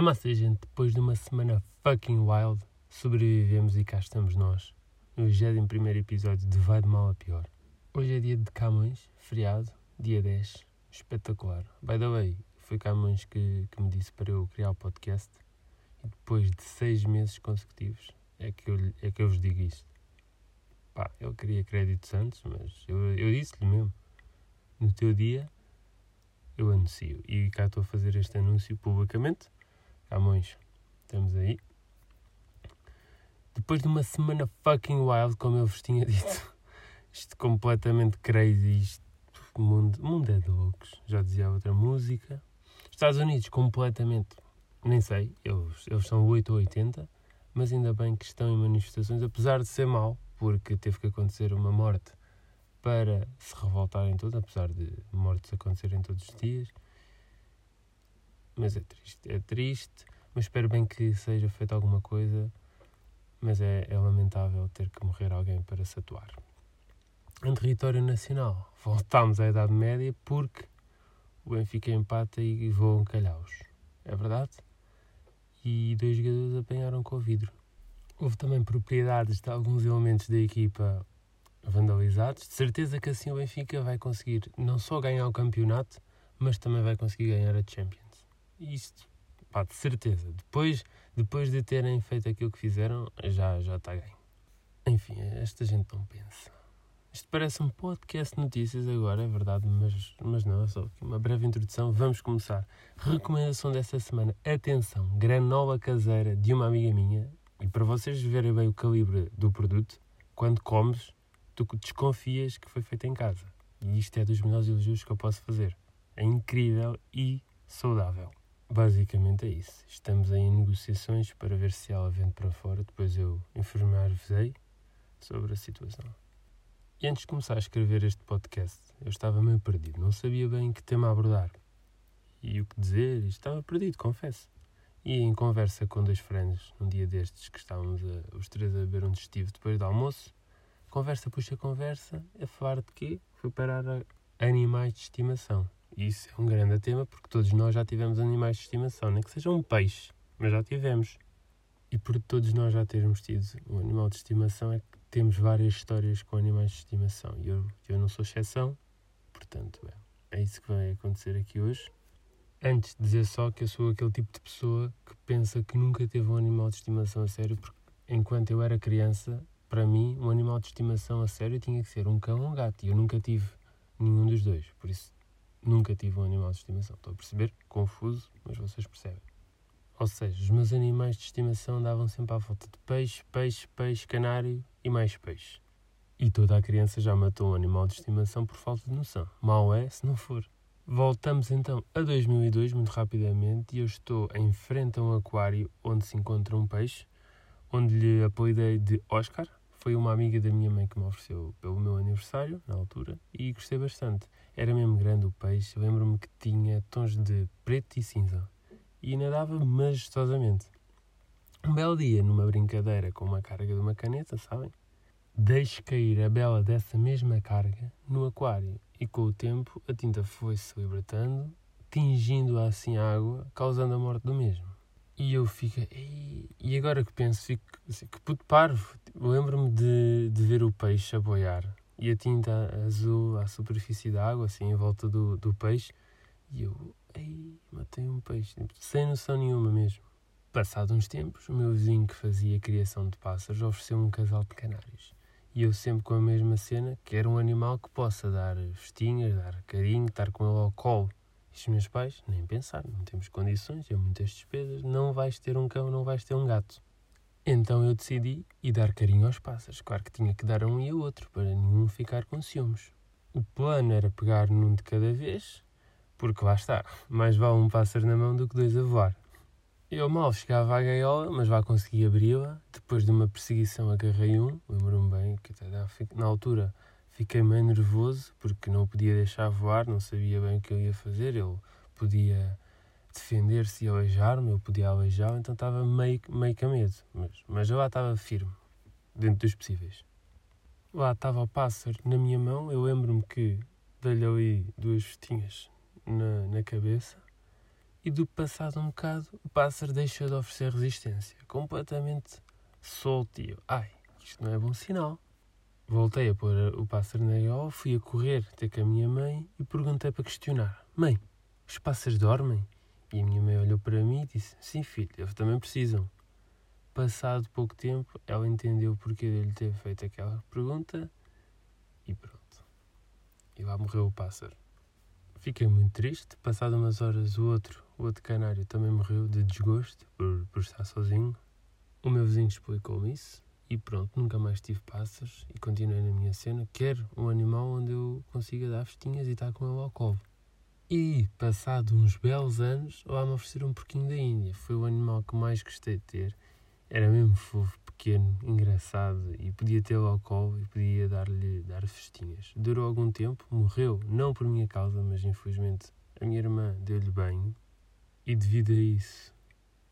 A massa, gente, depois de uma semana fucking wild, sobrevivemos e cá estamos nós, no 21 episódio de Vai de Mal a Pior. Hoje é dia de Camões, feriado, dia 10, espetacular. By the way, foi Camões que, que me disse para eu criar o podcast e depois de seis meses consecutivos é que eu, é que eu vos digo isto. Pá, ele queria créditos antes, mas eu, eu disse-lhe mesmo, no teu dia eu anuncio. E cá estou a fazer este anúncio publicamente Camões, estamos aí. Depois de uma semana fucking wild, como eu vos tinha dito, isto completamente crazy, isto, mundo, mundo é de loucos, já dizia outra música. Estados Unidos, completamente, nem sei, eles, eles são 8 ou 80, mas ainda bem que estão em manifestações, apesar de ser mal, porque teve que acontecer uma morte para se revoltarem todos, apesar de mortes acontecerem todos os dias. Mas é triste, é triste, mas espero bem que seja feita alguma coisa. Mas é, é lamentável ter que morrer alguém para se atuar. Em território nacional, voltámos à Idade Média porque o Benfica empata e voam calhaus. É verdade? E dois jogadores apanharam com o vidro. Houve também propriedades de alguns elementos da equipa vandalizados. De certeza que assim o Benfica vai conseguir não só ganhar o campeonato, mas também vai conseguir ganhar a Champions. Isto, pá, de certeza. Depois, depois de terem feito aquilo que fizeram, já, já está ganho. Enfim, esta gente não pensa. Isto parece um podcast de notícias agora, é verdade, mas, mas não, é só uma breve introdução. Vamos começar. Recomendação desta semana: atenção, granola caseira de uma amiga minha. E para vocês verem bem o calibre do produto, quando comes, tu desconfias que foi feito em casa. E isto é dos melhores elogios que eu posso fazer. É incrível e saudável. Basicamente é isso. Estamos em negociações para ver se ela vende para fora. Depois eu informar-vos sobre a situação. E antes de começar a escrever este podcast, eu estava meio perdido. Não sabia bem que tema abordar. E o que dizer. Estava perdido, confesso. E em conversa com dois friends, num dia destes que estávamos a, os três a beber um digestivo depois do almoço, conversa puxa conversa, a falar de quê? Foi parar a animais de estimação. Isso é um grande tema porque todos nós já tivemos animais de estimação, nem que seja um peixe, mas já tivemos. E por todos nós já termos tido um animal de estimação é que temos várias histórias com animais de estimação. E eu, eu não sou exceção, portanto é, é isso que vai acontecer aqui hoje. Antes de dizer só que eu sou aquele tipo de pessoa que pensa que nunca teve um animal de estimação a sério, porque enquanto eu era criança, para mim, um animal de estimação a sério tinha que ser um cão ou um gato. E eu nunca tive nenhum dos dois. Por isso, Nunca tive um animal de estimação. Estou a perceber? Confuso, mas vocês percebem. Ou seja, os meus animais de estimação andavam sempre à volta de peixe, peixe, peixe, canário e mais peixe. E toda a criança já matou um animal de estimação por falta de noção. Mal é se não for. Voltamos então a 2002, muito rapidamente, e eu estou em frente a um aquário onde se encontra um peixe, onde lhe apelidei de Oscar, foi uma amiga da minha mãe que me ofereceu pelo meu aniversário, na altura, e gostei bastante. Era mesmo grande o peixe, lembro-me que tinha tons de preto e cinza e nadava majestosamente. Um belo dia, numa brincadeira com uma carga de uma caneta, sabem? Deixo cair a bela dessa mesma carga no aquário e com o tempo a tinta foi-se libertando, tingindo assim a água, causando a morte do mesmo. E eu fico. E agora que penso, fico. Assim, que puto parvo. Lembro-me de, de ver o peixe a boiar e a tinta azul à superfície da água, assim, em volta do, do peixe. E eu. Ei, matei um peixe. Sem noção nenhuma mesmo. Passados uns tempos, o meu vizinho que fazia criação de pássaros ofereceu um casal de canários. E eu sempre com a mesma cena, que era um animal que possa dar festinhas, dar carinho, estar com ele ao colo e os meus pais, nem pensar, não temos condições, é muitas despesas, não vais ter um cão, não vais ter um gato. Então eu decidi ir dar carinho aos pássaros. Claro que tinha que dar a um e a outro, para nenhum ficar com ciúmes. O plano era pegar num de cada vez, porque lá está, mais vale um pássaro na mão do que dois a voar. Eu mal chegava à gaiola, mas lá consegui abri-la. Depois de uma perseguição agarrei um, lembro-me bem, que na altura Fiquei meio nervoso porque não o podia deixar voar, não sabia bem o que eu ia fazer. Ele podia defender-se e aleijar-me, eu podia aleijá-lo, então estava meio, meio com medo. Mas, mas eu lá estava firme, dentro dos possíveis. Lá estava o pássaro na minha mão, eu lembro-me que dei-lhe ali duas festinhas na, na cabeça E do passado um bocado, o pássaro deixou de oferecer resistência, completamente solto. E eu, ai, isto não é bom sinal. Voltei a pôr o pássaro na gaiola, fui a correr ter com a minha mãe e perguntei para questionar: Mãe, os pássaros dormem? E a minha mãe olhou para mim e disse: Sim, filho, eles também precisam. Passado pouco tempo, ela entendeu o porquê dele ter feito aquela pergunta e pronto. E lá morreu o pássaro. Fiquei muito triste. Passado umas horas, o outro, o outro canário também morreu de desgosto por, por estar sozinho. O meu vizinho explicou-me isso e pronto, nunca mais tive pássaros e continuei na minha cena. Quero um animal onde eu consiga dar festinhas e estar com ele ao colo. E, passado uns belos anos, lá me ofereceram um porquinho da Índia. Foi o animal que mais gostei de ter. Era mesmo fofo, pequeno, engraçado e podia tê-lo ao colo e podia dar-lhe dar festinhas. Durou algum tempo, morreu, não por minha causa, mas infelizmente a minha irmã deu-lhe banho e devido a isso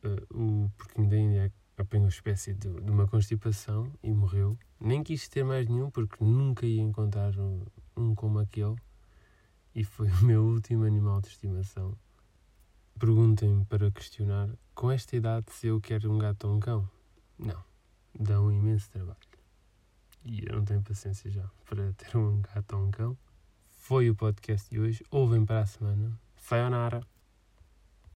uh, o porquinho da Índia apanhou espécie de, de, uma constipação e morreu. Nem quis ter mais nenhum porque nunca ia encontrar um, um como aquele e foi o meu último animal de estimação. Perguntem-me para questionar, com esta idade, se eu quero um gato ou um cão? Não, dá um imenso trabalho. E eu não tenho paciência já para ter um gato ou um cão. Foi o podcast de hoje. Ouvem para a semana. Sayonara!